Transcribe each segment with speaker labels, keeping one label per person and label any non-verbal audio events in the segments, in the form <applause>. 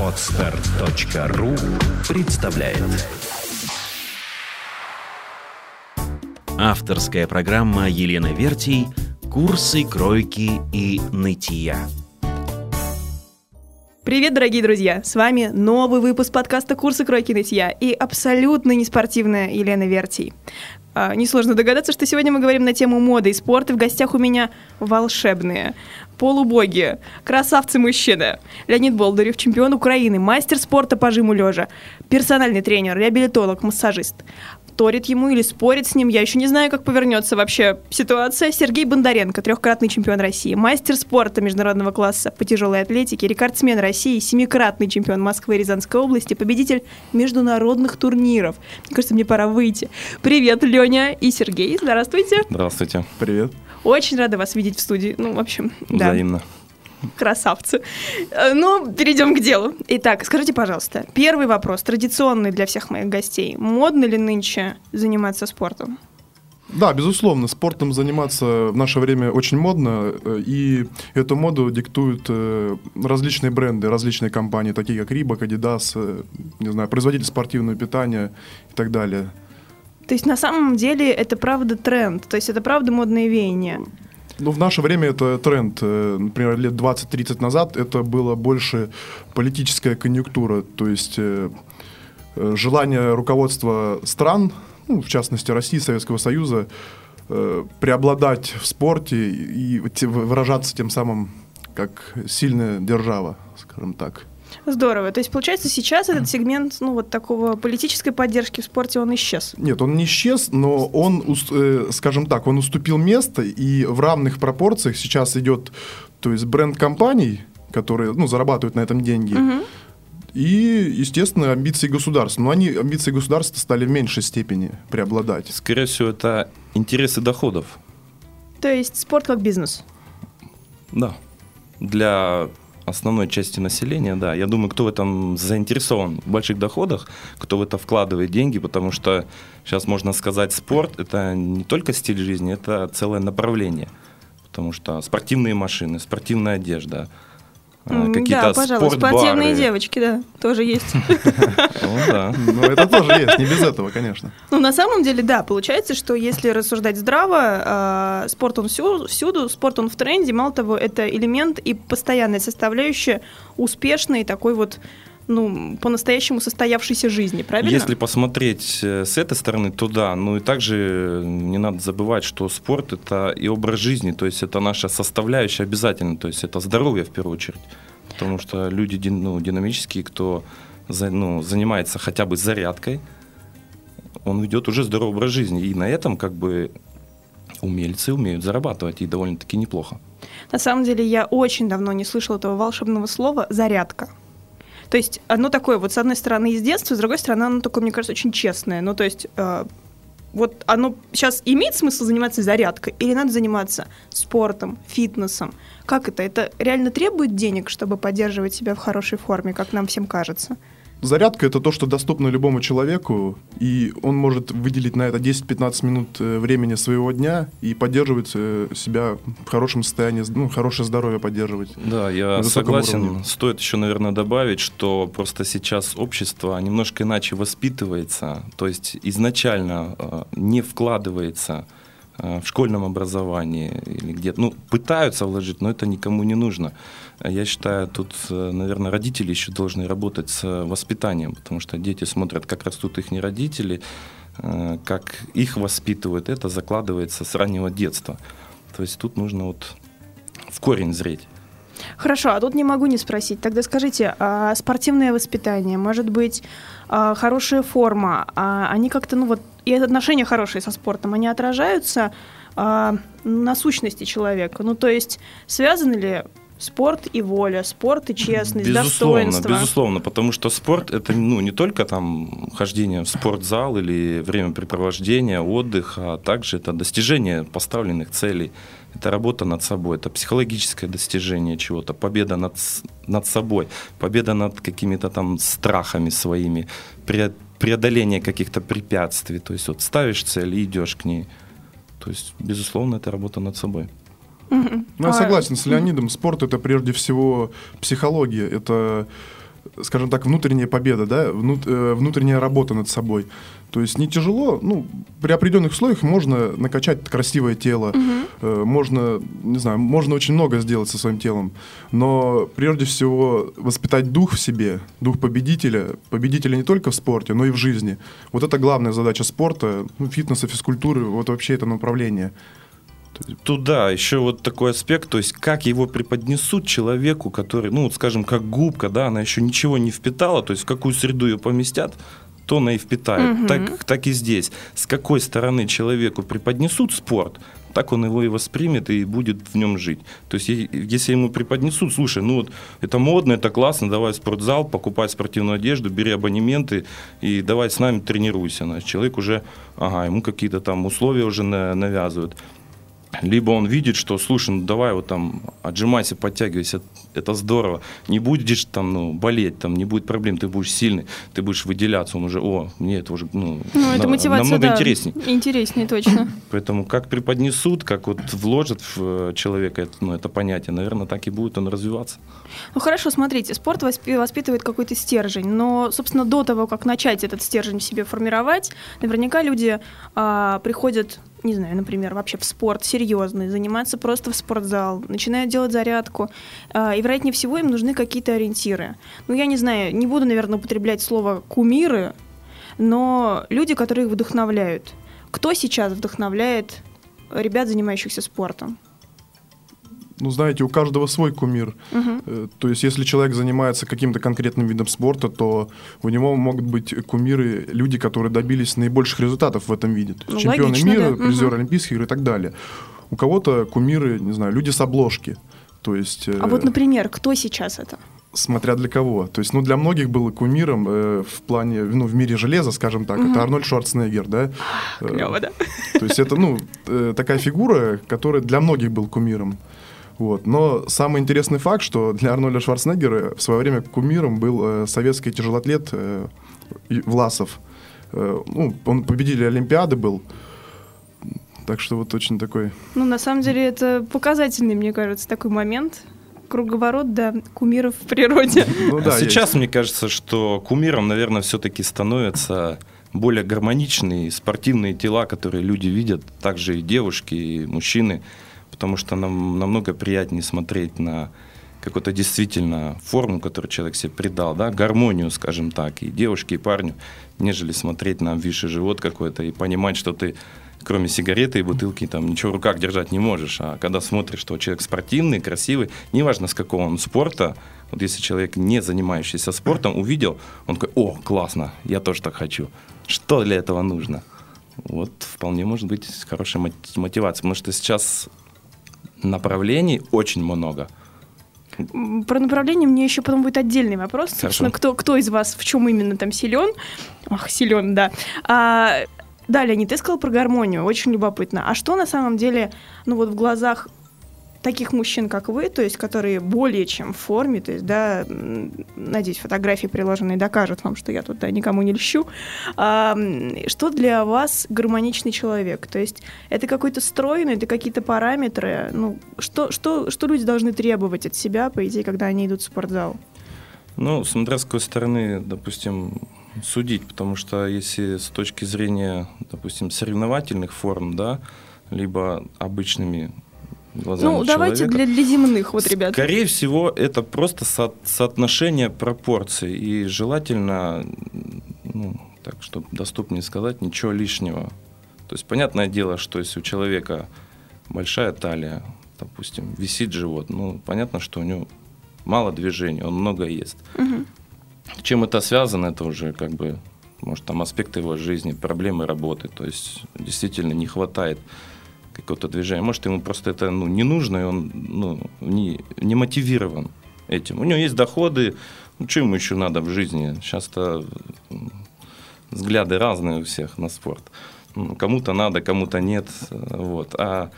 Speaker 1: Отстар.ру представляет Авторская программа Елены Вертий «Курсы кройки и нытья».
Speaker 2: Привет, дорогие друзья! С вами новый выпуск подкаста «Курсы кройки нытья» и абсолютно неспортивная Елена Вертий. А, несложно догадаться, что сегодня мы говорим на тему моды и спорта. В гостях у меня волшебные, полубоги, красавцы-мужчины. Леонид Болдырев, чемпион Украины, мастер спорта по жиму лежа, персональный тренер, реабилитолог, массажист вторит ему или спорит с ним. Я еще не знаю, как повернется вообще ситуация. Сергей Бондаренко, трехкратный чемпион России, мастер спорта международного класса по тяжелой атлетике, рекордсмен России, семикратный чемпион Москвы и Рязанской области, победитель международных турниров. Мне кажется, мне пора выйти. Привет, Леня и Сергей. Здравствуйте.
Speaker 3: Здравствуйте.
Speaker 4: Привет.
Speaker 2: Очень рада вас видеть в студии. Ну, в общем, да.
Speaker 3: Взаимно.
Speaker 2: Красавцы. Э, Ну, перейдем к делу. Итак, скажите, пожалуйста, первый вопрос, традиционный для всех моих гостей. Модно ли нынче заниматься спортом?
Speaker 4: Да, безусловно, спортом заниматься в наше время очень модно, э, и эту моду диктуют э, различные бренды, различные компании, такие как Reebok, Adidas, не знаю, производитель спортивного питания и так далее.
Speaker 2: То есть на самом деле это правда тренд, то есть это правда модное веяние.
Speaker 4: Ну, в наше время это тренд. Э, Например, лет 20-30 назад это было больше политическая конъюнктура, то есть э, э, желание руководства стран, ну, в частности России, Советского Союза, преобладать в спорте и выражаться тем самым как сильная держава, скажем так.
Speaker 2: Здорово. То есть получается сейчас этот <clears throat> сегмент, ну вот такого политической поддержки в спорте, он исчез.
Speaker 4: Нет, он не исчез, но он, э, скажем так, он уступил место, и в равных пропорциях сейчас идет, то есть бренд компаний, которые, ну, зарабатывают на этом деньги, и, естественно, амбиции государства. Но они, амбиции государства стали в меньшей степени преобладать.
Speaker 3: Скорее всего, это интересы доходов.
Speaker 2: То есть спорт как бизнес.
Speaker 3: Да. Для основной части населения, да. Я думаю, кто в этом заинтересован в больших доходах, кто в это вкладывает деньги, потому что сейчас можно сказать, спорт это не только стиль жизни, это целое направление. Потому что спортивные машины, спортивная одежда, какие-то
Speaker 2: да, пожалуй,
Speaker 3: спортбары.
Speaker 2: спортивные девочки, да, тоже есть. <laughs>
Speaker 3: Ну да.
Speaker 4: Но это тоже есть, не без этого, конечно.
Speaker 2: Ну, на самом деле, да, получается, что если рассуждать здраво, э, спорт он всю- всюду, спорт он в тренде, мало того, это элемент и постоянная составляющая успешной такой вот, ну, по-настоящему состоявшейся жизни, правильно?
Speaker 3: Если посмотреть э, с этой стороны, то да. Ну и также не надо забывать, что спорт это и образ жизни, то есть это наша составляющая обязательно, то есть это здоровье в первую очередь. Потому что люди ну, динамические, кто ну, занимается хотя бы зарядкой, он ведет уже здоровый образ жизни. И на этом как бы умельцы умеют зарабатывать и довольно-таки неплохо.
Speaker 2: На самом деле, я очень давно не слышала этого волшебного слова «зарядка». То есть оно такое, вот с одной стороны из детства, с другой стороны оно такое, мне кажется, очень честное. Ну, то есть э, вот оно сейчас имеет смысл заниматься зарядкой или надо заниматься спортом, фитнесом? Как это? Это реально требует денег, чтобы поддерживать себя в хорошей форме, как нам всем кажется?
Speaker 4: Зарядка – это то, что доступно любому человеку, и он может выделить на это 10-15 минут э, времени своего дня и поддерживать э, себя в хорошем состоянии, ну, хорошее здоровье поддерживать.
Speaker 3: Да, я согласен.
Speaker 4: уровне.
Speaker 3: Стоит еще, наверное, добавить, что просто сейчас общество немножко иначе воспитывается, то есть изначально э, не вкладывается в школьном образовании или где-то. Ну, пытаются вложить, но это никому не нужно. Я считаю, тут, э, наверное, родители еще должны работать с э, воспитанием, потому что дети смотрят, как растут их родители, э, как их воспитывают. Это закладывается с раннего детства. То есть тут нужно вот в корень зреть.
Speaker 2: Хорошо, а тут не могу не спросить. Тогда скажите, а спортивное воспитание, может быть, а, хорошая форма, а они как-то, ну вот, и отношения хорошие со спортом, они отражаются а, на сущности человека? Ну, то есть, связаны ли спорт и воля, спорт и честность,
Speaker 3: Безусловно,
Speaker 2: достоинство?
Speaker 3: безусловно, потому что спорт это ну, не только там хождение в спортзал или времяпрепровождение, отдых, а также это достижение поставленных целей, это работа над собой, это психологическое достижение чего-то, победа над, над собой, победа над какими-то там страхами своими, пре- преодоление каких-то препятствий. То есть вот ставишь цель и идешь к ней. То есть, безусловно, это работа над собой.
Speaker 4: Ну, я
Speaker 2: А,
Speaker 4: согласен с Леонидом. Спорт это прежде всего психология. Это, скажем так, внутренняя победа, да, внут- э, внутренняя работа над собой. То есть не тяжело, ну, при определенных условиях можно накачать красивое тело, э, можно, не знаю, можно очень много сделать со своим телом, но прежде всего воспитать дух в себе, дух победителя, победителя не только в спорте, но и в жизни. Вот это главная задача спорта, ну, фитнеса, физкультуры, вот вообще это направление.
Speaker 3: Туда еще вот такой аспект, то есть как его преподнесут человеку, который, ну, вот скажем, как губка, да, она еще ничего не впитала, то есть в какую среду ее поместят, то она и впитает.
Speaker 2: Мгм.
Speaker 3: Так, так и здесь. С какой стороны человеку преподнесут спорт, так он его и воспримет и будет в нем жить. То есть если ему преподнесут, слушай, ну вот это модно, это классно, давай в спортзал, покупай спортивную одежду, бери абонементы и давай с нами тренируйся. Значит, человек уже, ага, ему какие-то там условия уже на- навязывают. Либо он видит, что, слушай, ну давай вот там отжимайся, подтягивайся, это здорово. Не будешь там, ну, болеть, там не будет проблем, ты будешь сильный, ты будешь выделяться, он уже, о, мне это уже, ну,
Speaker 2: Ну, это
Speaker 3: на-
Speaker 2: мотивация,
Speaker 3: намного
Speaker 2: да,
Speaker 3: интересней.
Speaker 2: Интереснее, точно. <coughs>
Speaker 3: Поэтому как преподнесут, как вот вложат в э, человека это, ну, это понятие, наверное, так и будет он развиваться.
Speaker 2: Ну хорошо, смотрите, спорт воспи- воспитывает какой-то стержень, но, собственно, до того, как начать этот стержень в себе формировать, наверняка люди а, приходят, не знаю, например, вообще в спорт серьезный, заниматься просто в спортзал, начинают делать зарядку, а, и, вероятнее всего, им нужны какие-то ориентиры. Ну, я не знаю, не буду, наверное, употреблять слово «кумиры», но люди, которые их вдохновляют. Кто сейчас вдохновляет ребят, занимающихся спортом?
Speaker 4: Ну, знаете, у каждого свой кумир. Э, То есть, если человек занимается каким-то конкретным видом спорта, то у него могут быть кумиры, люди, которые добились наибольших результатов в этом виде. То есть
Speaker 2: Ну,
Speaker 4: чемпионы
Speaker 2: логично,
Speaker 4: мира,
Speaker 2: да.
Speaker 4: призеры
Speaker 2: Мгм.
Speaker 4: Олимпийских игр и так далее. У кого-то кумиры, не знаю, люди с обложки. То есть, э,
Speaker 2: А вот, например, кто сейчас это?
Speaker 4: смотря для кого. То есть, ну, для многих было кумиром э, в плане, ну, в мире железа, скажем так, это Арнольд Шварценеггер, да? Э,
Speaker 2: Клево, да?
Speaker 4: То есть это, ну, э, такая фигура, которая для многих был кумиром. Вот. Но самый интересный факт, что для Арнольда Шварценеггера в свое время кумиром был э, советский тяжелоатлет э, Власов. Э, ну, он победитель Олимпиады был. Так что вот очень такой...
Speaker 2: Ну, на самом деле, это показательный, мне кажется, такой момент. Круговорот, да, кумиров в природе. <laughs>
Speaker 4: Ну,
Speaker 3: А
Speaker 4: да,
Speaker 3: сейчас мне кажется, что кумиром, наверное, все-таки становятся более гармоничные спортивные тела, которые люди видят, также и девушки, и мужчины, потому что нам намного приятнее смотреть на какую-то действительно форму, которую человек себе придал, да, гармонию, скажем так, и девушке, и парню, нежели смотреть на обвисший живот какой-то и понимать, что ты кроме сигареты и бутылки, там ничего в руках держать не можешь. А когда смотришь, что человек спортивный, красивый, неважно с какого он спорта, вот если человек, не занимающийся спортом, увидел, он такой, о, классно, я тоже так хочу. Что для этого нужно? Вот вполне может быть хорошая мот- мотивация, потому что сейчас направлений очень много.
Speaker 2: Про направление мне еще потом будет отдельный вопрос.
Speaker 3: Хорошо.
Speaker 2: Собственно, кто, кто из вас в чем именно там силен? Ах, силен, да. А, да, Леонид, ты сказал про гармонию, очень любопытно. А что на самом деле, ну вот в глазах таких мужчин, как вы, то есть которые более чем в форме, то есть, да, надеюсь, фотографии приложенные докажут вам, что я тут да, никому не льщу. А, что для вас гармоничный человек? То есть это какой-то стройный, это какие-то параметры? Ну, что, что, что люди должны требовать от себя, по идее, когда они идут в спортзал?
Speaker 3: Ну, с какой стороны, допустим, судить, потому что если с точки зрения, допустим, соревновательных форм, да, либо обычными глазами
Speaker 2: ну, давайте
Speaker 3: человека,
Speaker 2: для, для земных, вот, ребят.
Speaker 3: Скорее всего, это просто со- соотношение пропорций. И желательно, ну, так, чтобы доступнее сказать, ничего лишнего. То есть, понятное дело, что если у человека большая талия, допустим, висит живот, ну, понятно, что у него мало движений, он много ест.
Speaker 2: Мгм.
Speaker 3: Чем это связано, это уже как бы, может, там аспекты его жизни, проблемы работы. То есть действительно не хватает какого-то движения. Может, ему просто это ну, не нужно, и он ну, не, не мотивирован этим. У него есть доходы, ну, что ему еще надо в жизни? Сейчас-то взгляды разные у всех на спорт. Ну, Кому-то надо, кому-то нет. Вот. А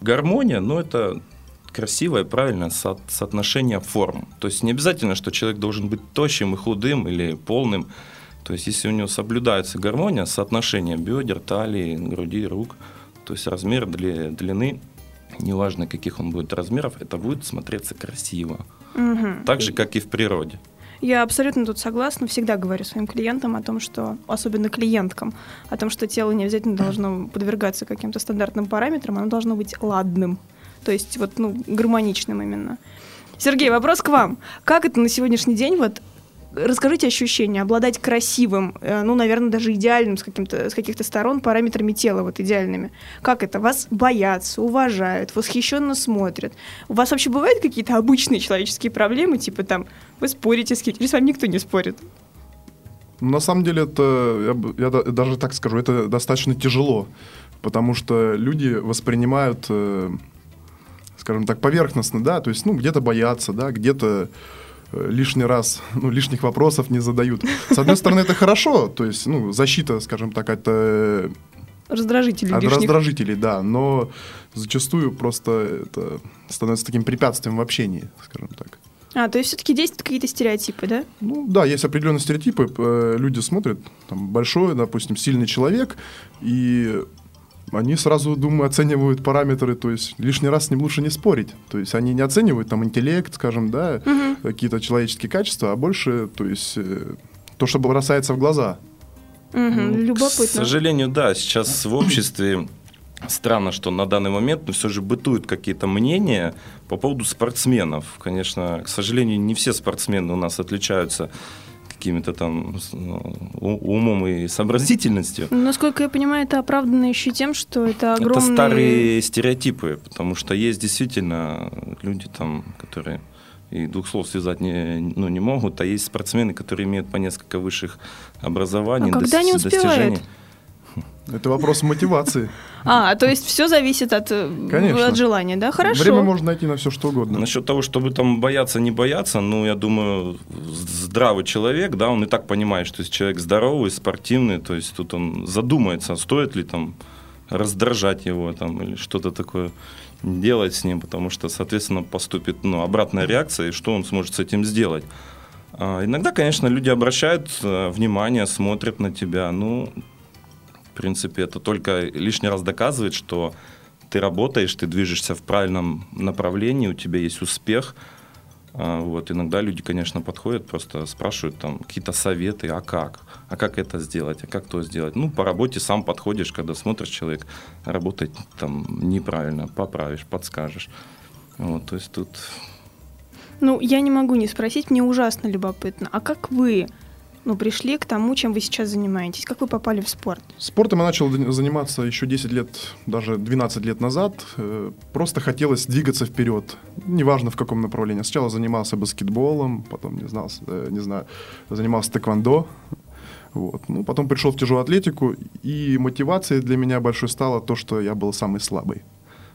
Speaker 3: гармония, ну, это красивое, правильное со- соотношение форм. То есть не обязательно, что человек должен быть тощим и худым или полным. То есть если у него соблюдается гармония, соотношение бедер, талии, груди, рук, то есть размер дли- длины неважно каких он будет размеров, это будет смотреться красиво.
Speaker 2: Мгм.
Speaker 3: Так же, как и в природе.
Speaker 2: Я абсолютно тут согласна. Всегда говорю своим клиентам о том, что, особенно клиенткам, о том, что тело не обязательно должно подвергаться каким-то стандартным параметрам, оно должно быть ладным. То есть вот, ну, гармоничным именно. Сергей, вопрос к вам. Как это на сегодняшний день вот Расскажите ощущения, обладать красивым, э, ну, наверное, даже идеальным с, каким-то, с каких-то сторон параметрами тела, вот идеальными. Как это? Вас боятся, уважают, восхищенно смотрят. У вас вообще бывают какие-то обычные человеческие проблемы, типа там, вы спорите с кем-то, или с вами никто не спорит?
Speaker 4: На самом деле это, я, я да- даже так скажу, это достаточно тяжело, потому что люди воспринимают, э, скажем так, поверхностно, да, то есть, ну, где-то боятся, да, где-то лишний раз, ну, лишних вопросов не задают. С одной стороны, это хорошо, то есть, ну, защита, скажем так, от, э,
Speaker 2: Раздражители
Speaker 4: от
Speaker 2: лишних.
Speaker 4: раздражителей, да, но зачастую просто это становится таким препятствием в общении, скажем так.
Speaker 2: А, то есть все-таки действуют какие-то стереотипы, да?
Speaker 4: Ну да, есть определенные стереотипы. э, Люди смотрят, там, большой, допустим, сильный человек, и они сразу, думаю, оценивают параметры, то есть лишний раз с ним лучше не спорить. То есть они не оценивают там интеллект, скажем, да, какие-то человеческие качества, а больше, то есть э, то, что бросается в глаза.
Speaker 3: К
Speaker 2: Любопытно.
Speaker 3: сожалению, да, сейчас в обществе странно, что на данный момент но все же бытуют какие-то мнения по поводу спортсменов. Конечно, к сожалению, не все спортсмены у нас отличаются какими-то там ну, умом и сообразительностью.
Speaker 2: Насколько я понимаю, это оправдано еще тем, что это огромные...
Speaker 3: Это старые стереотипы, потому что есть действительно люди там, которые и двух слов связать не, ну, не могут, а есть спортсмены, которые имеют по несколько высших образований,
Speaker 2: А когда они успевают?
Speaker 3: достижений. <laughs>
Speaker 4: Это вопрос мотивации.
Speaker 2: А, то есть все зависит от, э,
Speaker 4: Конечно.
Speaker 2: от желания, да? Хорошо.
Speaker 4: Время можно найти на все что угодно.
Speaker 3: Насчет того, чтобы там бояться, не бояться, ну, я думаю, здравый человек, да, он и так понимает, что если человек здоровый, спортивный, то есть тут он задумается, стоит ли там раздражать его там или что-то такое делать с ним, потому что, соответственно, поступит ну, обратная реакция, и что он сможет с этим сделать. А, иногда, конечно, люди обращают э, внимание, смотрят на тебя, ну, в принципе, это только лишний раз доказывает, что ты работаешь, ты движешься в правильном направлении, у тебя есть успех. А, Вот. Иногда люди, конечно, подходят, просто спрашивают там какие-то советы, а как? А как это сделать? А как то сделать? Ну, по работе сам подходишь, когда смотришь, человек работает там неправильно, поправишь, подскажешь. Вот, то есть тут
Speaker 2: Ну, я не могу не спросить, мне ужасно любопытно. А как вы ну, пришли к тому, чем вы сейчас занимаетесь? Как вы попали в спорт?
Speaker 4: Спортом я начал заниматься еще 10 лет, даже 12 лет назад. Э, Просто хотелось двигаться вперед, неважно в каком направлении. Сначала занимался баскетболом, потом, не, знал, э, не знаю, занимался тэквондо. Вот. Ну, потом пришел в тяжелую атлетику, и мотивацией для меня большой стало то, что я был самый слабый.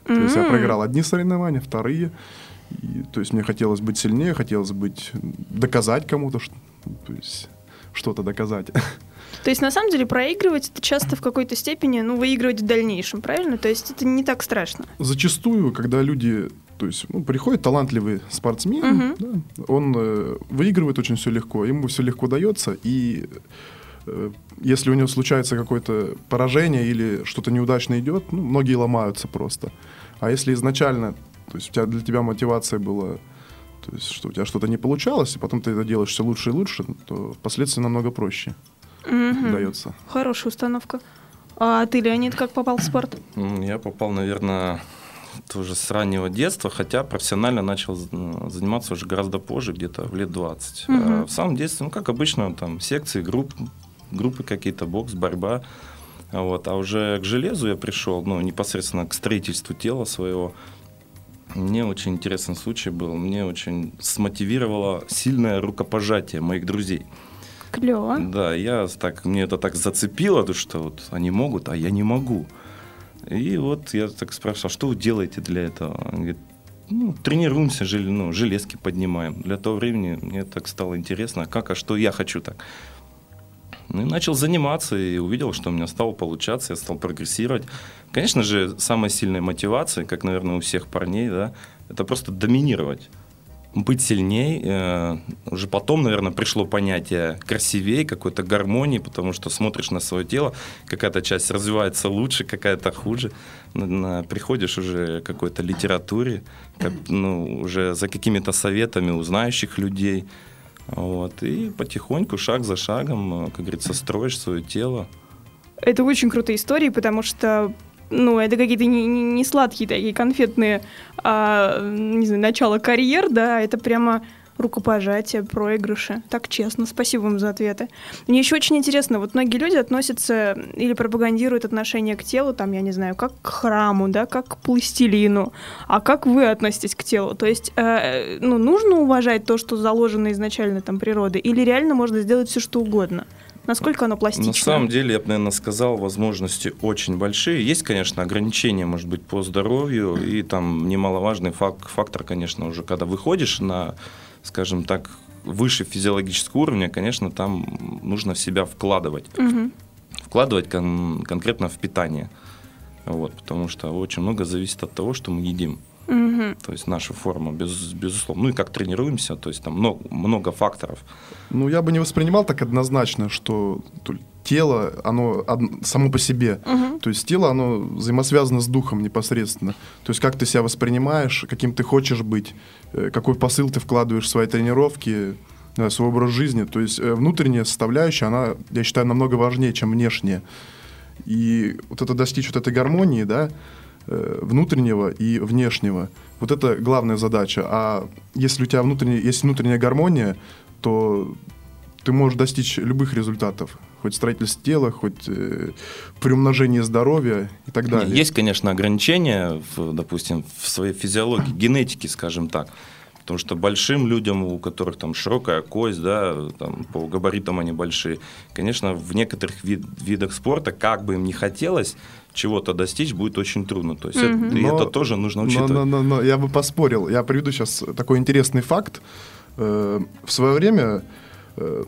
Speaker 4: То есть я проиграл одни соревнования, вторые. И, то есть мне хотелось быть сильнее, хотелось быть доказать кому-то, ш- то есть что-то доказать. <laughs>
Speaker 2: То есть, на самом деле, проигрывать это часто в какой-то степени, ну, выигрывать в дальнейшем, правильно? То есть это не так страшно.
Speaker 4: Зачастую, когда люди, то есть, ну, приходит талантливый спортсмен,
Speaker 2: Мгм.
Speaker 4: да, он э, выигрывает очень все легко, ему все легко дается, и э, если у него случается какое-то поражение или что-то неудачно идет, ну, многие ломаются просто. А если изначально, то есть у тебя для тебя мотивация была, то есть что у тебя что-то не получалось, и потом ты это делаешь все лучше и лучше, то впоследствии намного проще
Speaker 2: Мгм.
Speaker 4: дается.
Speaker 2: Хорошая установка. А ты, Леонид, как попал в спорт?
Speaker 3: Я попал, наверное, тоже с раннего детства, хотя профессионально начал заниматься уже гораздо позже, где-то в лет 20. А
Speaker 2: Мгм.
Speaker 3: В самом детстве, ну, как обычно, там секции, групп, группы какие-то, бокс, борьба. А Вот. А уже к железу я пришел, ну, непосредственно к строительству тела своего. Мне очень интересный случай был. Мне очень смотивировало сильное рукопожатие моих друзей.
Speaker 2: Клево.
Speaker 3: Да, я так, мне это так зацепило, то, что вот они могут, а я не могу. И вот я так спрашивал, что вы делаете для этого? Он говорит, ну, тренируемся, жел- ну, железки поднимаем. Для того времени мне так стало интересно, а как, а что я хочу так. Ну и начал заниматься и увидел, что у меня стало получаться, я стал прогрессировать. Конечно же, самая сильная мотивация, как, наверное, у всех парней, да, это просто доминировать. быть сильней. Э, уже потом, наверное, пришло понятие красивее, какой-то гармонии, потому что смотришь на свое тело, какая-то часть развивается лучше, какая-то хуже. Приходишь уже к какой-то литературе, как, ну, уже за какими-то советами у знающих людей. Вот, и потихоньку, шаг за шагом, как говорится, строишь свое тело.
Speaker 2: Это очень крутые истории, потому что ну, это какие-то не, не, сладкие такие конфетные, а, не знаю, начало карьер, да, это прямо рукопожатие, проигрыши. Так честно, спасибо вам за ответы. Мне еще очень интересно, вот многие люди относятся или пропагандируют отношение к телу, там, я не знаю, как к храму, да, как к пластилину. А как вы относитесь к телу? То есть, э, ну, нужно уважать то, что заложено изначально там природой, или реально можно сделать все, что угодно? Насколько оно пластично?
Speaker 3: На самом деле, я бы, наверное, сказал, возможности очень большие. Есть, конечно, ограничения, может быть, по здоровью, и там немаловажный фактор, конечно, уже когда выходишь на, скажем так, выше физиологического уровня, конечно, там нужно в себя вкладывать. Угу. Вкладывать кон- конкретно в питание. Вот, потому что очень много зависит от того, что мы едим. Угу. То есть наша форма, без, безусловно. Ну и как тренируемся, то есть там много, много факторов.
Speaker 4: Ну, я бы не воспринимал так однозначно, что тело, оно само по себе. Угу. То есть тело, оно взаимосвязано с духом непосредственно. То есть как ты себя воспринимаешь, каким ты хочешь быть, э, какой посыл ты вкладываешь в свои тренировки, э, свой образ жизни. То есть э, внутренняя составляющая, она, я считаю, намного важнее, чем внешняя. И вот это достичь вот этой гармонии, да, внутреннего и внешнего. Вот это главная задача. А если у тебя внутренняя, есть внутренняя гармония, то ты можешь достичь любых результатов. Хоть строительство тела, хоть э, приумножение здоровья и так далее.
Speaker 3: Есть, конечно, ограничения, в, допустим, в своей физиологии, генетике, скажем так. Потому что большим людям, у которых там широкая кость, да, там, по габаритам они большие, конечно, в некоторых вид, видах спорта, как бы им не хотелось, чего-то достичь будет очень трудно. То есть mm-hmm. это, но, это тоже нужно учитывать.
Speaker 4: Но, но, но, но я бы поспорил. Я приведу сейчас такой интересный факт. Э, в свое время, э,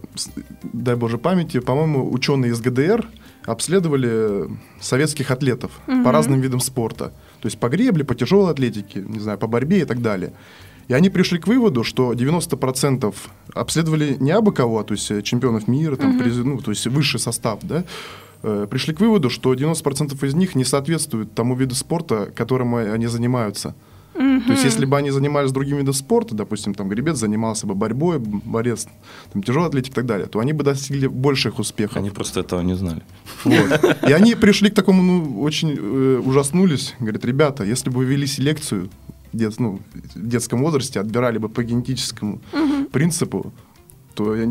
Speaker 4: дай боже памяти, по-моему, ученые из ГДР обследовали советских атлетов mm-hmm. по разным видам спорта. То есть по гребле, по тяжелой атлетике, не знаю, по борьбе и так далее. И они пришли к выводу, что 90% обследовали не абы кого, а то есть чемпионов мира, там, mm-hmm. приз, ну, то есть высший состав, да, Э, пришли к выводу, что 90% из них не соответствуют тому виду спорта, которым они занимаются. Mm-hmm. То есть, если бы они занимались другим видом спорта, допустим, там гребец занимался бы борьбой, борец, там, тяжелый атлетик и так далее, то они бы достигли больших успехов.
Speaker 3: Они просто этого не знали.
Speaker 4: Вот. И они пришли к такому, ну, очень э, ужаснулись. Говорят, ребята, если бы вы вели селекцию дет, ну, в детском возрасте, отбирали бы по генетическому mm-hmm. принципу, то я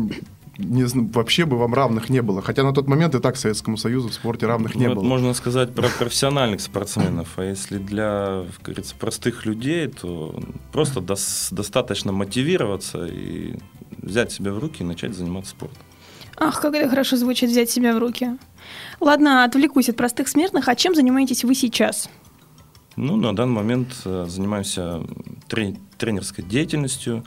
Speaker 4: не, вообще бы вам равных не было. Хотя на тот момент и так Советскому Союзу в спорте равных не ну, было.
Speaker 3: Можно сказать про <laughs> профессиональных спортсменов. А если для, как говорится, простых людей, то просто дос, достаточно мотивироваться и взять себя в руки и начать заниматься спортом.
Speaker 2: Ах, как это хорошо звучит взять себя в руки. Ладно, отвлекусь от простых смертных. А чем занимаетесь вы сейчас?
Speaker 3: Ну, на данный момент э, занимаемся тренерской деятельностью,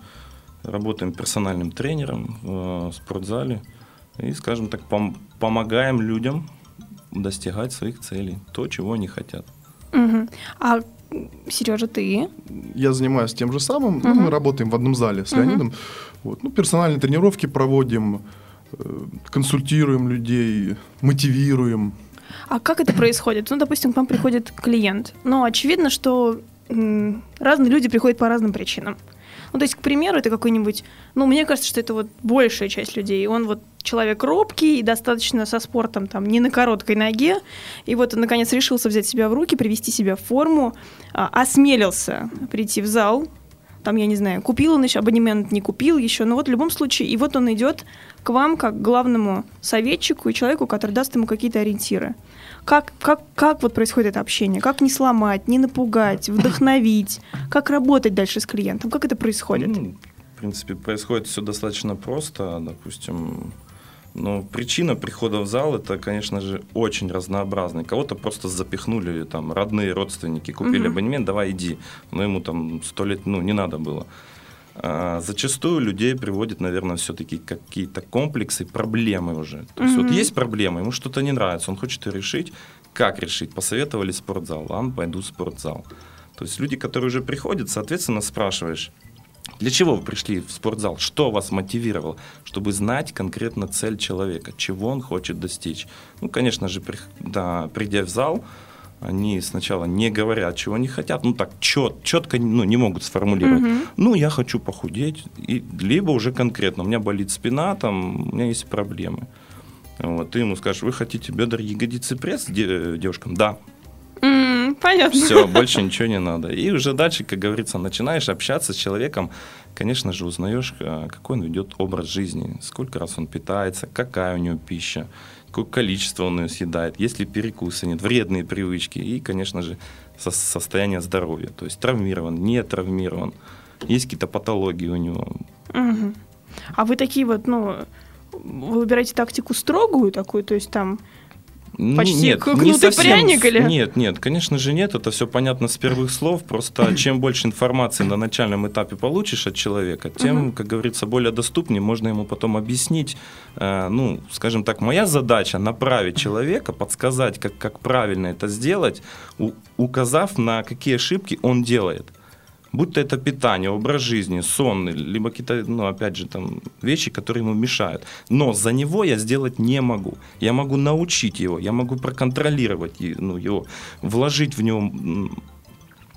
Speaker 3: работаем персональным тренером в э, спортзале и, скажем так, пом- помогаем людям достигать своих целей, то, чего они хотят.
Speaker 2: Угу. А Сережа, ты?
Speaker 4: Я занимаюсь тем же самым. Угу. Ну, мы работаем в одном зале с угу. Леонидом. Вот. Ну, персональные тренировки проводим, э, консультируем людей, мотивируем.
Speaker 2: А как это происходит? Ну, допустим, к вам приходит клиент. Но очевидно, что разные люди приходят по разным причинам. Ну, то есть, к примеру, это какой-нибудь, ну, мне кажется, что это вот большая часть людей. Он вот человек робкий и достаточно со спортом там не на короткой ноге. И вот он, наконец, решился взять себя в руки, привести себя в форму, а, осмелился прийти в зал, там, я не знаю, купил он еще абонемент, не купил еще, но вот в любом случае, и вот он идет к вам как к главному советчику и человеку, который даст ему какие-то ориентиры. Как, как, как вот происходит это общение? Как не сломать, не напугать, вдохновить? Как работать дальше с клиентом? Как это происходит? Ну,
Speaker 3: в принципе, происходит все достаточно просто. Допустим, но причина прихода в зал это, конечно же, очень разнообразная. Кого-то просто запихнули, там, родные родственники, купили угу. абонемент, давай иди. Но ему там сто лет, ну, не надо было. А, зачастую людей приводит, наверное, все-таки какие-то комплексы, проблемы уже. То есть mm-hmm. вот есть проблема, ему что-то не нравится, он хочет ее решить. Как решить? Посоветовали спортзал, ладно, пойду в спортзал. То есть люди, которые уже приходят, соответственно, спрашиваешь, Для чего вы пришли в спортзал? Что вас мотивировало? Чтобы знать конкретно цель человека, чего он хочет достичь. Ну, конечно же, при, да, придя в зал, они сначала не говорят, чего они хотят, ну так чет, четко ну, не могут сформулировать.
Speaker 2: Мгм.
Speaker 3: Ну, я хочу похудеть, и, либо уже конкретно, у меня болит спина, там, у меня есть проблемы. Вот, ты ему скажешь, вы хотите бедра, ягодицы, пресс де- девушкам? Да.
Speaker 2: М, Понятно.
Speaker 3: Все, больше ничего не надо. И уже дальше, как говорится, начинаешь общаться с человеком, конечно же, узнаешь, а, какой он ведет образ жизни, сколько раз он питается, какая у него пища, какое количество он ее съедает, есть ли перекусы, нет, вредные привычки и, конечно же, со- состояние здоровья, то есть травмирован, не травмирован, есть какие-то патологии у него.
Speaker 2: Мгм. А вы такие вот, ну, вы выбираете тактику строгую такую, то есть там Почти к-
Speaker 3: не
Speaker 2: кнут
Speaker 3: совсем
Speaker 2: пряник, или?
Speaker 3: Нет, нет, конечно же нет, это все понятно с первых слов, просто <clears throat> чем больше информации на начальном этапе получишь от человека, тем,
Speaker 2: Мгм.
Speaker 3: как говорится, более доступнее можно ему потом объяснить, э, ну, скажем так, моя задача направить человека, подсказать, как, как правильно это сделать, у- указав на какие ошибки он делает. Будь то это питание, образ жизни, сон, либо какие-то, ну, опять же, там, вещи, которые ему мешают. Но за него я сделать не могу. Я могу научить его, я могу проконтролировать ну, его, вложить в него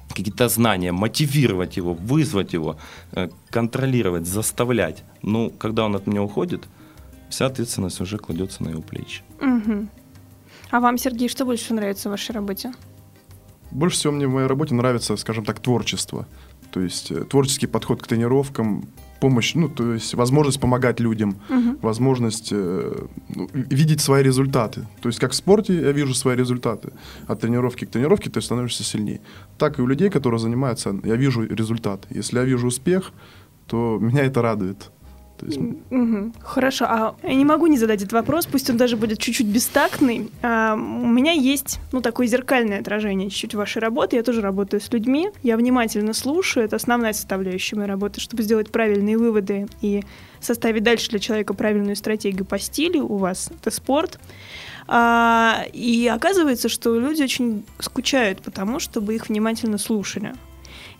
Speaker 3: какие-то знания, мотивировать его, вызвать его, э, контролировать, заставлять. Ну, когда он от меня уходит, вся ответственность уже кладется на его плечи.
Speaker 2: Мгм. А вам, Сергей, что больше нравится в вашей работе?
Speaker 4: Больше всего мне в моей работе нравится, скажем так, творчество. То есть э, творческий подход к тренировкам, помощь, ну, то есть возможность помогать людям,
Speaker 2: Мгм.
Speaker 4: возможность э, ну, видеть свои результаты. То есть как в спорте я вижу свои результаты. От тренировки к тренировке ты становишься сильнее. Так и у людей, которые занимаются, я вижу результат. Если я вижу успех, то меня это радует.
Speaker 2: Хорошо, а я не могу не задать этот вопрос, пусть он даже будет чуть-чуть бестактный. А, у меня есть, ну, такое зеркальное отражение чуть-чуть вашей работы. Я тоже работаю с людьми, я внимательно слушаю, это основная составляющая моей работы, чтобы сделать правильные выводы и составить дальше для человека правильную стратегию по стилю. У вас это спорт. А, и оказывается, что люди очень скучают потому, чтобы их внимательно слушали.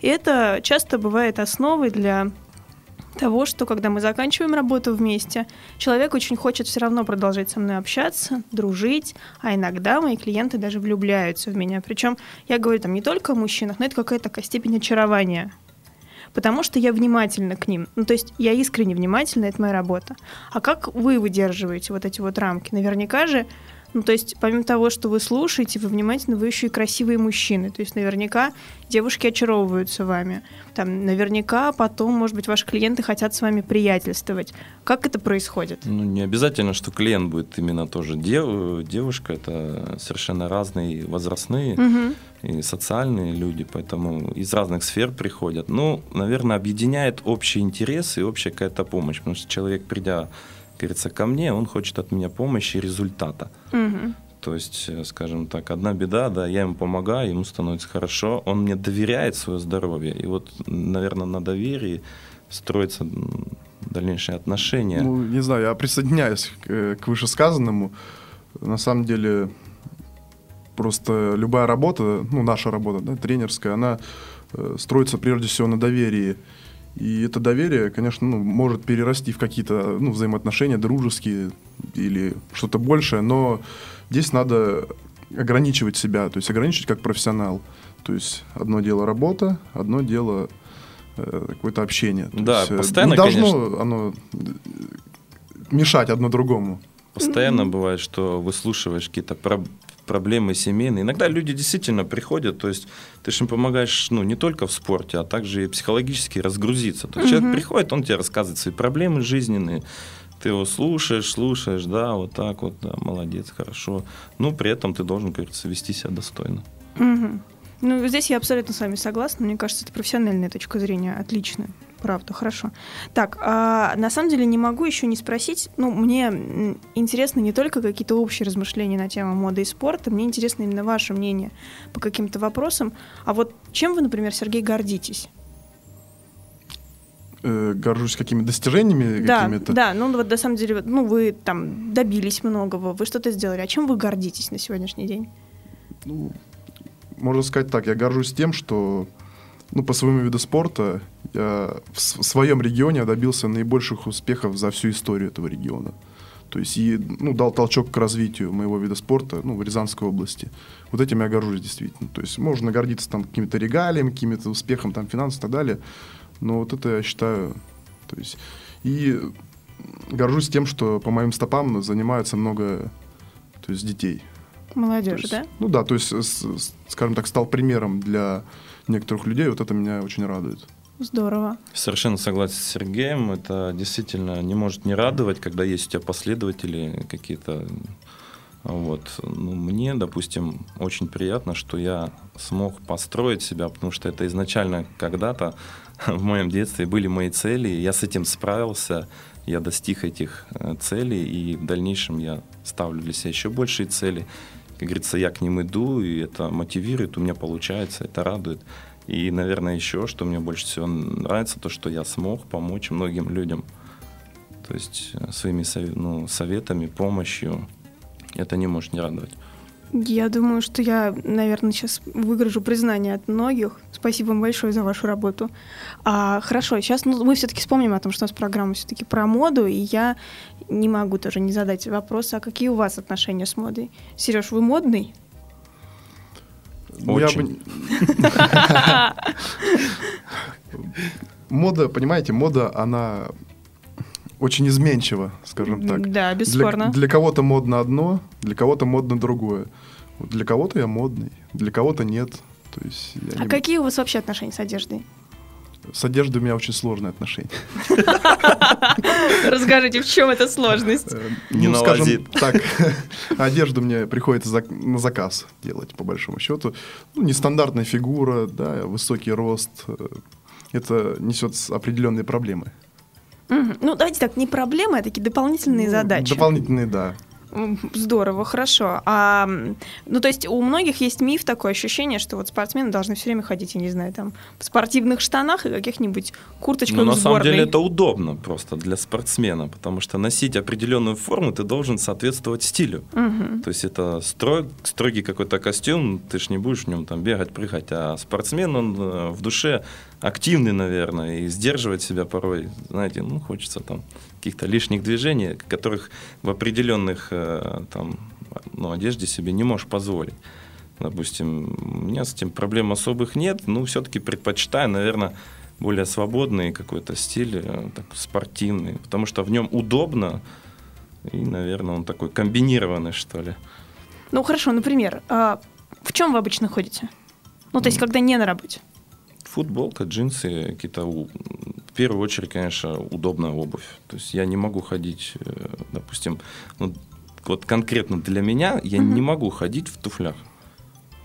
Speaker 2: И это часто бывает основой для того, что когда мы заканчиваем работу вместе, человек очень хочет все равно продолжать со мной общаться, дружить, а иногда мои клиенты даже влюбляются в меня. Причем я говорю там не только о мужчинах, но это какая-то такая степень очарования. Потому что я внимательна к ним. Ну, то есть я искренне внимательна, это моя работа. А как вы выдерживаете вот эти вот рамки? Наверняка же, ну, то есть помимо того, что вы слушаете, вы внимательны, вы еще и красивые мужчины. То есть наверняка девушки очаровываются вами. Там наверняка потом, может быть, ваши клиенты хотят с вами приятельствовать. Как это происходит?
Speaker 3: Ну, не обязательно, что клиент будет именно тоже дев- девушка, это совершенно разные возрастные
Speaker 2: Мгм.
Speaker 3: и социальные люди, поэтому из разных сфер приходят. Ну, наверное, объединяет общий интерес и общая какая-то помощь, потому что человек, придя, говорится, ко мне, он хочет от меня помощи и результата.
Speaker 2: Мгм.
Speaker 3: То есть, э, скажем так, одна беда, да, я ему помогаю, ему становится хорошо, он мне доверяет свое здоровье. И вот, наверное, на доверии строятся м, дальнейшие отношения.
Speaker 4: Ну, не знаю, я присоединяюсь к, э, к вышесказанному. На самом деле, просто любая работа, ну, наша работа, да, тренерская, она э, строится прежде всего на доверии. И это доверие, конечно, ну, может перерасти в какие-то ну, взаимоотношения дружеские или что-то большее, но здесь надо ограничивать себя, то есть ограничивать как профессионал. То есть одно дело работа, одно дело э, какое-то общение. То
Speaker 3: Да,
Speaker 4: есть, э,
Speaker 3: постоянно,
Speaker 4: не должно
Speaker 3: конечно.
Speaker 4: оно э, мешать одно другому.
Speaker 3: Постоянно бывает, что выслушиваешь какие-то проб- проблемы семейные. Иногда люди действительно приходят, то есть ты же им помогаешь ну, не только в спорте, а также и психологически разгрузиться. То есть
Speaker 2: Мгм.
Speaker 3: человек приходит, он тебе рассказывает свои проблемы жизненные, ты его слушаешь, слушаешь, да, вот так вот, да, молодец, хорошо. Ну, при этом ты должен, как говорится, вести себя достойно.
Speaker 2: Мгм. Ну, здесь я абсолютно с вами согласна. Мне кажется, это профессиональная точка зрения. Отлично. Правда, хорошо. Так, а, на самом деле не могу еще не спросить. Ну, мне м, интересны не только какие-то общие размышления на тему моды и спорта, мне интересно именно ваше мнение по каким-то вопросам. А вот чем вы, например, Сергей, гордитесь?
Speaker 4: Э, горжусь какими достижениями
Speaker 2: Да,
Speaker 4: какими-то.
Speaker 2: да, ну вот на самом деле, ну вы там добились многого, вы что-то сделали. А чем вы гордитесь на сегодняшний день?
Speaker 4: Ну, можно сказать так, я горжусь тем, что ну, по своему виду спорта я в своем регионе добился наибольших успехов за всю историю этого региона. То есть и ну, дал толчок к развитию моего вида спорта ну, в Рязанской области. Вот этим я горжусь действительно. То есть можно гордиться там какими-то регалиями, какими-то успехом, там, финансов и так далее. Но вот это я считаю... То есть, и горжусь тем, что по моим стопам занимаются много то есть, детей. То
Speaker 2: Молодежь,
Speaker 4: есть,
Speaker 2: да?
Speaker 4: Ну да, то есть, с- с- скажем так, стал примером для некоторых людей. Вот это меня очень радует.
Speaker 2: Здорово.
Speaker 3: Совершенно согласен с Сергеем. Это действительно не может не радовать, когда есть у тебя последователи какие-то. Вот. Ну, мне, допустим, очень приятно, что я смог построить себя, потому что это изначально когда-то <laughs> в моем детстве были мои цели, я с этим справился, я достиг этих э, целей, и в дальнейшем я ставлю для себя еще большие цели. Как говорится, я к ним иду, и это мотивирует, у меня получается, это радует. И, наверное, еще, что мне больше всего нравится, то, что я смог помочь многим людям. То есть э, своими ну, советами, помощью. Это не может не радовать.
Speaker 2: Я думаю, что я, наверное, сейчас выгружу признание от многих. Спасибо вам большое за вашу работу. А, хорошо, сейчас ну, мы все-таки вспомним о том, что у нас программа все-таки про моду, и я не могу тоже не задать вопрос, а какие у вас отношения с модой? Сереж, вы модный?
Speaker 4: Я
Speaker 3: Очень.
Speaker 4: бы- <laughs> Мода, понимаете, мода, она очень изменчива, скажем так.
Speaker 2: Да, бесспорно.
Speaker 4: для кого-то модно одно, для кого-то модно другое. Для кого-то я модный, для кого-то нет. То есть я
Speaker 2: А
Speaker 4: не-
Speaker 2: какие у вас вообще отношения с одеждой?
Speaker 4: С одеждой у меня очень сложные отношения.
Speaker 2: Расскажите, в чем эта сложность?
Speaker 4: Э,
Speaker 3: Не
Speaker 4: ну, скажем так, <laughs> одежду мне приходится на заказ делать, по большому счету. Ну, нестандартная фигура, да, высокий рост. э, Это несет определенные проблемы.
Speaker 2: Ну, давайте так, не проблемы, а такие дополнительные
Speaker 4: Ну,
Speaker 2: задачи.
Speaker 4: Дополнительные, да.
Speaker 2: Здорово, хорошо. А, ну, то есть у многих есть миф, такое ощущение, что вот спортсмены должны все время ходить, я не знаю, там, в спортивных штанах и каких-нибудь курточках
Speaker 3: Ну, на самом
Speaker 2: сборной.
Speaker 3: деле это удобно просто для спортсмена, потому что носить определенную форму ты должен соответствовать стилю.
Speaker 2: Мгм.
Speaker 3: То есть это строг, строгий какой-то костюм, ты ж не будешь в нем там бегать, прыгать, а спортсмен, он э, в душе активный, наверное, и сдерживать себя порой, знаете, ну, хочется там каких-то лишних движений, которых в определенных э, там, ну, одежде себе не можешь позволить. Допустим, у меня с этим проблем особых нет, но все-таки предпочитаю, наверное, более свободный какой-то стиль, э, так, спортивный, потому что в нем удобно, и, наверное, он такой комбинированный, что ли.
Speaker 2: Ну, хорошо, например, а в чем вы обычно ходите? Ну, то есть, когда не на работе.
Speaker 3: Футболка, джинсы, какие-то... В первую очередь, конечно, удобная обувь. То есть я не могу ходить, э, допустим, ну, вот конкретно для меня я
Speaker 2: Мгм.
Speaker 3: не могу ходить в туфлях.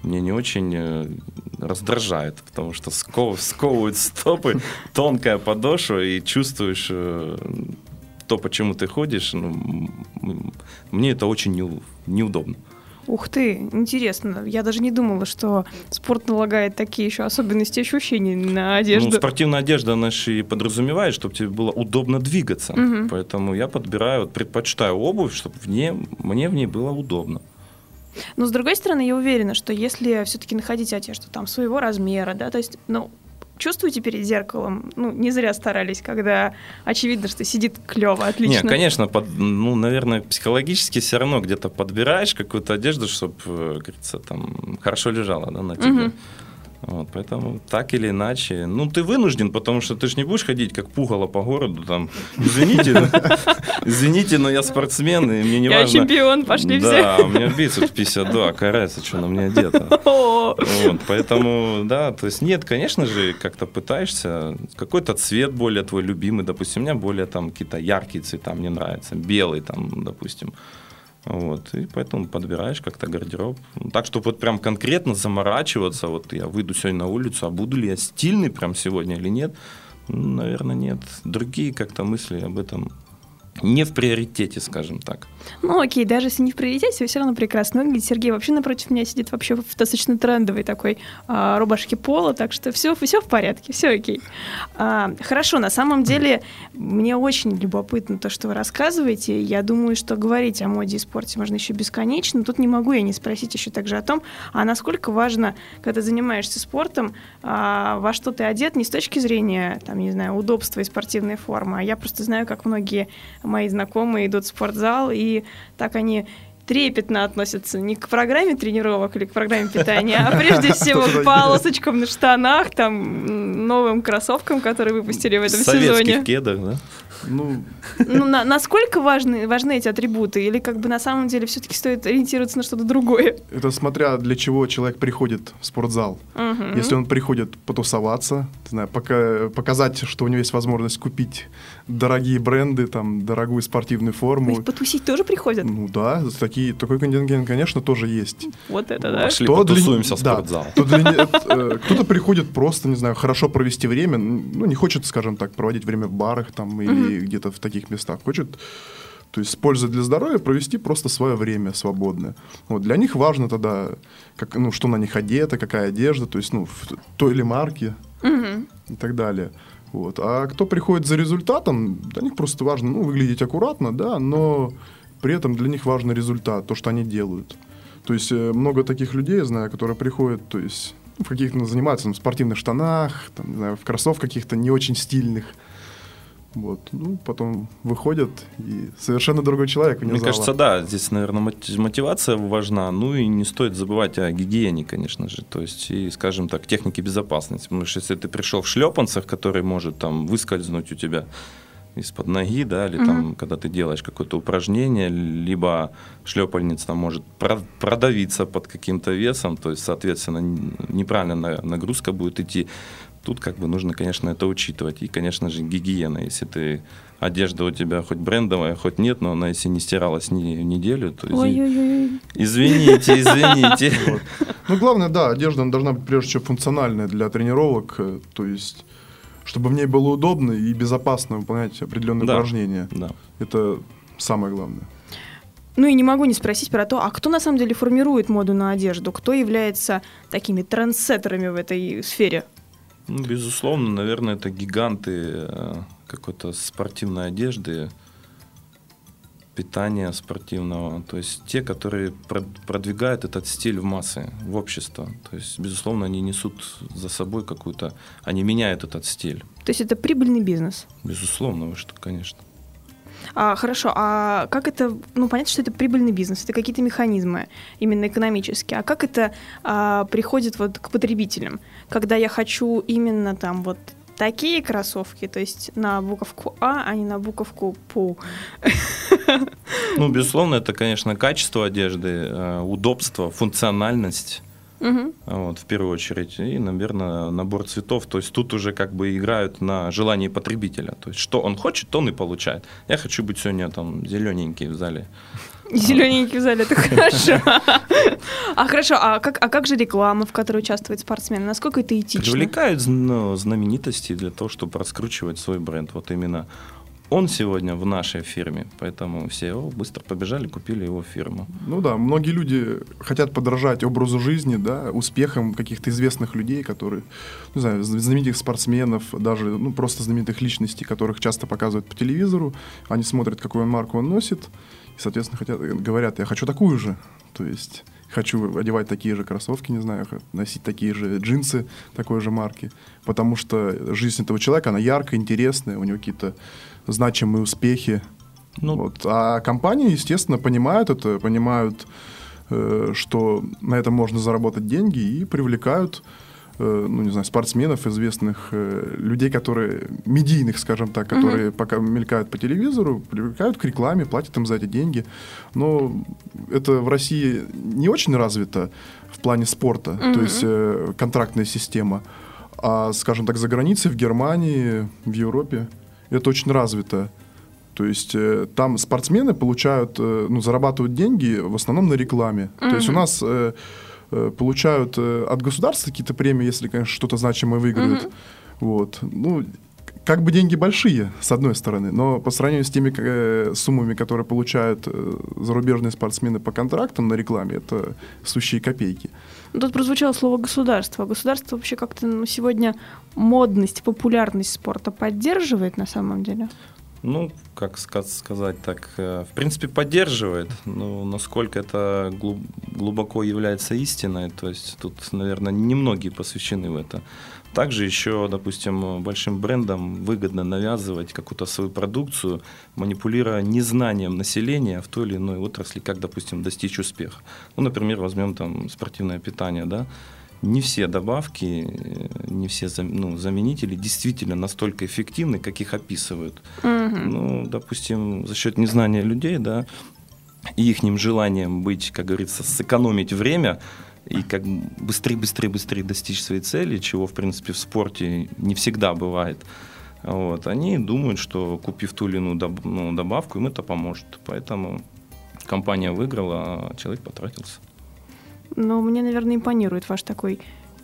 Speaker 3: Мне не очень э, раздражает, потому что сков- сковывают стопы, <laughs> тонкая подошва, и чувствуешь э, то, почему ты ходишь. ну, мне это очень неу- неудобно.
Speaker 2: Ух ты, интересно. Я даже не думала, что спорт налагает такие еще особенности ощущений на одежду.
Speaker 3: Ну, спортивная одежда, она же и подразумевает, чтобы тебе было удобно двигаться.
Speaker 2: Мгм.
Speaker 3: Поэтому я подбираю, вот предпочитаю обувь, чтобы в ней, мне в ней было удобно.
Speaker 2: Но с другой стороны, я уверена, что если все-таки находить одежду там своего размера, да, то есть, ну, чувствуете перед зеркалом, ну, не зря старались, когда очевидно, что сидит клево, отлично.
Speaker 3: Не, конечно, под, ну, наверное, психологически все равно где-то подбираешь какую-то одежду, чтобы, говорится, там хорошо лежала да, на тебе.
Speaker 2: Мгм.
Speaker 3: Вот, поэтому так или иначе, ну ты вынужден, потому что ты же не будешь ходить как пугало по городу, там, извините, извините, но я спортсмен, и мне не
Speaker 2: Я
Speaker 3: важно.
Speaker 2: чемпион, пошли
Speaker 3: Да,
Speaker 2: все.
Speaker 3: у меня бицепс 52, какая разница, что на мне одето. <laughs> Вот, поэтому, да, то есть нет, конечно же, как-то пытаешься, какой-то цвет более твой любимый, допустим, у меня более там какие-то яркие цвета мне нравятся, белый там, допустим, вот, и поэтому подбираешь как-то гардероб. Так, чтобы вот прям конкретно заморачиваться, вот я выйду сегодня на улицу, а буду ли я стильный прям сегодня или нет, ну, наверное, нет. Другие как-то мысли об этом не в приоритете, скажем так.
Speaker 2: Ну окей, даже если не в приоритете, вы все равно прекрасно выглядите. Сергей вообще напротив меня сидит вообще в достаточно трендовой такой а, рубашке пола, так что все, все в порядке, все окей. А, хорошо, на самом деле мне очень любопытно то, что вы рассказываете. Я думаю, что говорить о моде и спорте можно еще бесконечно. Тут не могу я не спросить еще также о том, а насколько важно, когда ты занимаешься спортом, а, во что ты одет не с точки зрения, там, не знаю, удобства и спортивной формы, а я просто знаю, как многие мои знакомые идут в спортзал, и так они трепетно относятся не к программе тренировок или к программе питания, а прежде <laughs> всего к полосочкам на штанах, там, новым кроссовкам, которые выпустили в этом
Speaker 3: Советских
Speaker 2: сезоне.
Speaker 3: кедах, да?
Speaker 4: Ну,
Speaker 2: Ну, на- насколько важны, важны эти атрибуты? Или как бы на самом деле все-таки стоит ориентироваться на что-то другое?
Speaker 4: это смотря для чего человек приходит в спортзал.
Speaker 2: Мгм.
Speaker 4: Если он приходит потусоваться, не знаю, пока, показать, что у него есть возможность купить дорогие бренды, там, дорогую спортивную
Speaker 2: То
Speaker 4: форму.
Speaker 2: есть потусить тоже приходят?
Speaker 4: Ну да, такие, такой контингент, конечно, тоже есть.
Speaker 2: Вот это да.
Speaker 3: Пошли
Speaker 4: То для-
Speaker 3: потусуемся в
Speaker 4: да,
Speaker 3: спортзал.
Speaker 4: то для э, Кто-то приходит просто, не знаю, хорошо провести время, ну, не хочет, скажем так, проводить время в барах там или где-то в таких местах. Хочет, то есть с пользой для здоровья провести просто свое время свободное. Вот, для них важно тогда, как, ну, что на них одето, какая одежда, то есть, ну, в той или марки
Speaker 2: Мгм.
Speaker 4: и так далее. Вот. А кто приходит за результатом, для них просто важно ну, выглядеть аккуратно, да, но при этом для них важен результат, то, что они делают. То есть э, много таких людей, я знаю, которые приходят, то есть ну, в каких-то ну, занимаются там, в спортивных штанах, там, не знаю, в кроссовках каких-то не очень стильных. Вот. Ну, потом выходят, и совершенно другой человек вне
Speaker 3: Мне
Speaker 4: зала.
Speaker 3: кажется, да, здесь, наверное, моти- мотивация важна. Ну и не стоит забывать о гигиене, конечно же. То есть, и, скажем так, технике безопасности. Потому что если ты пришел в шлепанцах, который может там выскользнуть у тебя из-под ноги, да, или там, когда ты делаешь какое-то упражнение, либо шлепальница там может про- продавиться под каким-то весом, то есть, соответственно, неправильно на- нагрузка будет идти. Тут как бы нужно, конечно, это учитывать. И, конечно же, гигиена. Если ты одежда у тебя хоть брендовая, хоть нет, но она если не стиралась ни неделю, то
Speaker 2: Ой-ой-ой.
Speaker 3: извините, извините. <laughs>
Speaker 4: Ну, главное, да, одежда должна быть прежде всего функциональная для тренировок, э, то есть чтобы в ней было удобно и безопасно выполнять определенные
Speaker 3: Да.
Speaker 4: упражнения.
Speaker 3: Да.
Speaker 4: Это самое главное.
Speaker 2: Ну и не могу не спросить про то, а кто на самом деле формирует моду на одежду? Кто является такими трендсеттерами в этой сфере?
Speaker 3: Ну, безусловно, наверное, это гиганты э, какой-то спортивной одежды, питания спортивного. То есть те, которые прод- продвигают этот стиль в массы, в общество. То есть, безусловно, они несут за собой какую-то... Они меняют этот стиль.
Speaker 2: То есть это прибыльный бизнес.
Speaker 3: Безусловно, вы что, конечно.
Speaker 2: А, хорошо, а как это, ну понятно, что это прибыльный бизнес, это какие-то механизмы именно экономические, а как это а, приходит вот к потребителям, когда я хочу именно там вот такие кроссовки, то есть на буковку А, а не на буковку ПУ.
Speaker 3: Ну, безусловно, это, конечно, качество одежды, э, удобство, функциональность.
Speaker 2: Мгм.
Speaker 3: Вот, в первую очередь. И, наверное, набор цветов. То есть тут уже как бы играют на желании потребителя. То есть что он хочет, то он и получает. Я хочу быть сегодня там зелененький в зале. <laughs>
Speaker 2: Зелененький в зале, это <laughs> хорошо. А хорошо, а как, а как же реклама, в которой участвуют спортсмены? Насколько это этично?
Speaker 3: Привлекают ну, знаменитости для того, чтобы раскручивать свой бренд. Вот именно он сегодня в нашей фирме. Поэтому все «О, быстро побежали, купили его фирму.
Speaker 4: Ну да, многие люди хотят подражать образу жизни, да, успехам каких-то известных людей, которые, не знаю, зн- знаменитых спортсменов, даже, ну, просто знаменитых личностей, которых часто показывают по телевизору. Они смотрят, какую марку он носит, и, соответственно, хотят, говорят, я хочу такую же. То есть хочу одевать такие же кроссовки, не знаю, носить такие же джинсы такой же марки. Потому что жизнь этого человека, она яркая, интересная, у него какие-то значимые успехи.
Speaker 3: Ну,
Speaker 4: Вот. А компании, естественно, понимают это, понимают, э, что на этом можно заработать деньги и привлекают, э, ну, не знаю, спортсменов, известных э, людей, которые, медийных, скажем так, которые пока мелькают по телевизору, привлекают к рекламе, платят им за эти деньги. Но это в России не очень развито в плане спорта, то есть э, контрактная система. А, скажем так, за границей, в Германии, в Европе, это очень развито. То есть э, там спортсмены получают, э, ну, зарабатывают деньги в основном на рекламе. То есть у нас э, э, получают э, от государства какие-то премии, если, конечно, что-то значимое выиграют. Вот. Ну, как бы деньги большие, с одной стороны, но по сравнению с теми э, суммами, которые получают э, зарубежные спортсмены по контрактам на рекламе, это сущие копейки.
Speaker 2: Ну, тут прозвучало слово государство. Государство вообще как-то ну, сегодня модность, популярность спорта поддерживает на самом деле?
Speaker 3: Ну, как сказать так, э, в принципе, поддерживает, но насколько это глубоко является истиной, то есть тут, наверное, немногие посвящены в это. Также еще, допустим, большим брендам выгодно навязывать какую-то свою продукцию, манипулируя незнанием населения в той или иной отрасли, как, допустим, достичь успеха. Ну, например, возьмем там спортивное питание, да, не все добавки, не все ну, заменители действительно настолько эффективны, как их описывают. Угу. Ну, допустим, за счет незнания людей, да, и их желанием быть, как говорится, сэкономить время, и как быстрее, быстрее, быстрее достичь своей цели, чего, в принципе, в спорте не всегда бывает. Вот, они думают, что купив ту или иную доб- ну, добавку, им это поможет. Поэтому компания выиграла, а человек потратился.
Speaker 2: Но мне, наверное, импонирует ваш такой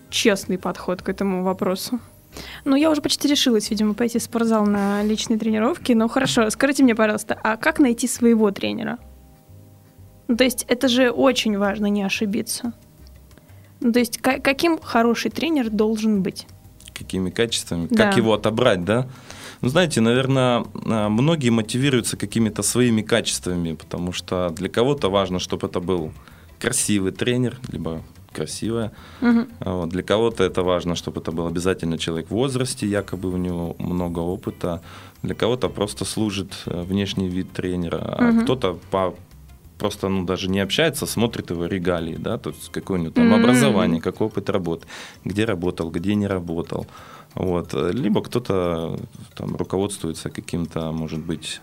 Speaker 2: честный подход к этому вопросу. Ну, я уже почти решилась, видимо, пойти в спортзал на личные тренировки. Но хорошо, скажите мне, пожалуйста, а как найти своего тренера? Ну, то есть это же очень важно не ошибиться. Ну, то есть каким хороший тренер должен быть?
Speaker 3: Какими качествами? Да. Как его отобрать, да? Ну, знаете, наверное, а, многие мотивируются какими-то своими качествами, потому что для кого-то важно, чтобы это был красивый тренер, либо красивая. Угу. Вот. Для кого-то это важно, чтобы это был обязательно человек в возрасте, якобы у него много опыта. Для кого-то просто служит э, внешний вид тренера, а угу. кто-то по просто ну, даже не общается, смотрит его регалии, да, то есть какое у него там mm-hmm. образование, какой опыт работы, где работал, где не работал. Вот. Либо кто-то там руководствуется каким-то, может быть,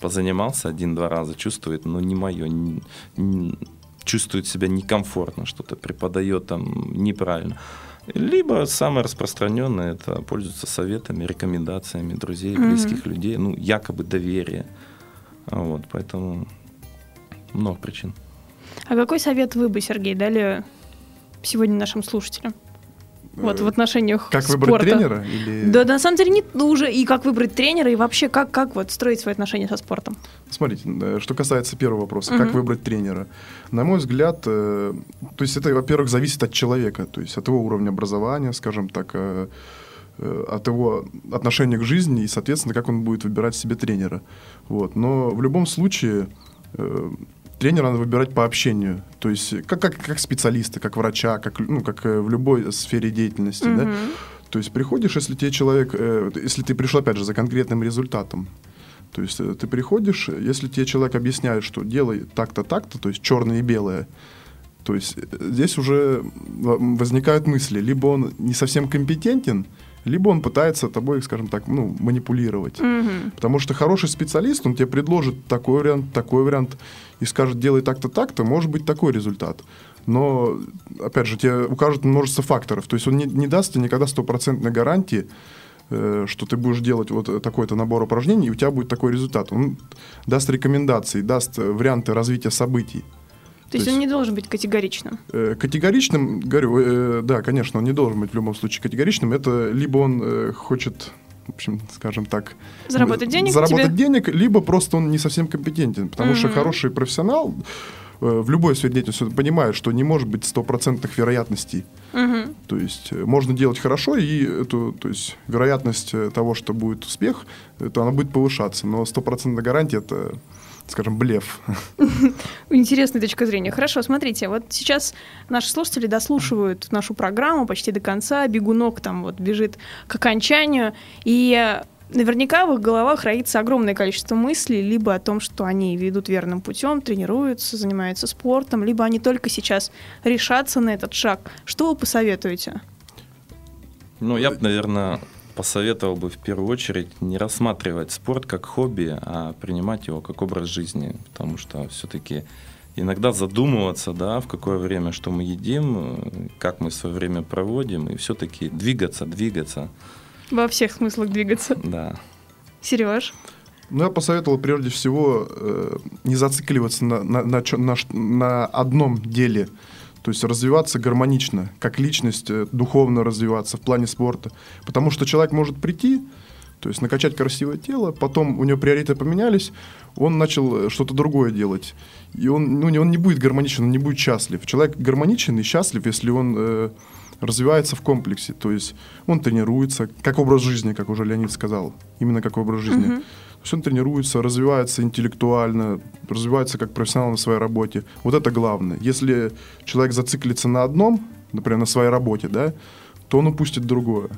Speaker 3: позанимался один-два раза, чувствует, но не мое, не, не, чувствует себя некомфортно, что-то преподает там неправильно. Либо самое распространенное это пользоваться советами, рекомендациями друзей, близких mm-hmm. людей, ну, якобы доверие. Вот, поэтому много причин.
Speaker 2: А какой совет вы бы, Сергей, дали сегодня нашим слушателям? Вот в отношениях
Speaker 4: Как
Speaker 2: спорта.
Speaker 4: выбрать тренера? Или...
Speaker 2: Да, на самом деле не ну, уже и как выбрать тренера, и вообще как, как вот строить свои отношения со спортом.
Speaker 4: Смотрите, что касается первого вопроса, угу. как выбрать тренера. На мой взгляд, э, то есть это, во-первых, зависит от человека, то есть от его уровня образования, скажем так, э, э, от его отношения к жизни и, соответственно, как он будет выбирать себе тренера. Вот. Но в любом случае э, тренера надо выбирать по общению, то есть как, как, как специалиста, как врача, как, ну, как э, в любой сфере деятельности, mm-hmm. да. То есть приходишь, если тебе человек, э, если ты пришел, опять же, за конкретным результатом, то есть э, ты приходишь, если тебе человек объясняет, что делай так-то, так-то, то есть черное и белое, то есть здесь уже возникают мысли, либо он не совсем компетентен, либо он пытается тобой, скажем так, ну, манипулировать. Mm-hmm. Потому что хороший специалист, он тебе предложит такой вариант, такой вариант, и скажет, делай так-то, так-то, может быть такой результат. Но, опять же, тебе укажет множество факторов. То есть он не, не даст тебе никогда стопроцентной гарантии, э, что ты будешь делать вот такой-то набор упражнений, и у тебя будет такой результат. Он даст рекомендации, даст варианты развития событий.
Speaker 2: То, То есть он не должен быть категоричным?
Speaker 4: Э, категоричным, говорю, э, да, конечно, он не должен быть в любом случае категоричным. Это либо он хочет в общем, скажем так,
Speaker 2: заработать денег,
Speaker 4: заработать тебе? денег, либо просто он не совсем компетентен, потому mm-hmm. что хороший профессионал э, в любой сфере деятельности понимает, что не может быть стопроцентных вероятностей. Угу. То есть э, можно делать хорошо, и эту, то есть вероятность э, того, что будет успех, то она будет повышаться. Но стопроцентная гарантия это скажем, блеф. <laughs>
Speaker 2: Интересная точка зрения. Хорошо, смотрите, вот сейчас наши слушатели дослушивают нашу программу почти до конца, бегунок там вот бежит к окончанию, и наверняка в их головах роится огромное количество мыслей либо о том, что они ведут верным путем, тренируются, занимаются спортом, либо они только сейчас решатся на этот шаг. Что вы посоветуете?
Speaker 3: Ну, я бы, наверное, посоветовал бы в первую очередь не рассматривать спорт как хобби, а принимать его как образ жизни, потому что все-таки иногда задумываться, да, в какое время, что мы едим, как мы свое время проводим, и все-таки двигаться, двигаться.
Speaker 2: Во всех смыслах двигаться.
Speaker 3: Да.
Speaker 2: Сереж?
Speaker 4: Ну, я посоветовал прежде всего э, не зацикливаться на, на, на, на, на одном деле, то есть развиваться гармонично, как личность, э, духовно развиваться в плане спорта. Потому что человек может прийти, То есть накачать красивое тело, потом у него приоритеты поменялись, он начал что-то другое делать. И он, ну, он не будет гармоничен, он не будет счастлив. Человек гармоничен и счастлив, если он э, развивается в комплексе. То есть он тренируется, как образ жизни, как уже Леонид сказал. Именно как образ жизни. Uh-huh. То есть он тренируется, развивается интеллектуально, развивается как профессионал на своей работе. Вот это главное. Если человек зациклится на одном, например, на своей работе, да, то он упустит другое.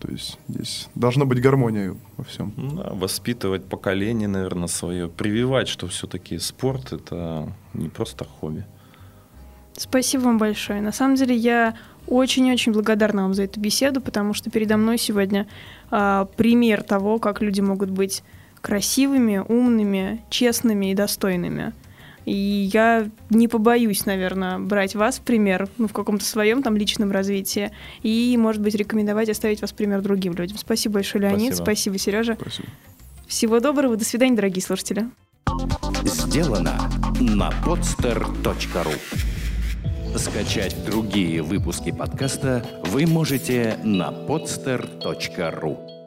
Speaker 4: То есть здесь должна быть гармония во всем.
Speaker 3: Да, воспитывать поколение, наверное, свое, прививать, что все-таки спорт это не просто хобби.
Speaker 2: Спасибо вам большое. На самом деле я очень-очень благодарна вам за эту беседу, потому что передо мной сегодня э, пример того, как люди могут быть красивыми, умными, честными и достойными. И я не побоюсь, наверное, брать вас в пример ну, в каком-то своем там личном развитии и, может быть, рекомендовать оставить вас в пример другим людям. Спасибо большое, Леонид. Спасибо, Спасибо Сережа. Спасибо. Всего доброго. До свидания, дорогие слушатели.
Speaker 1: Сделано на podster.ru Скачать другие выпуски подкаста вы можете на podster.ru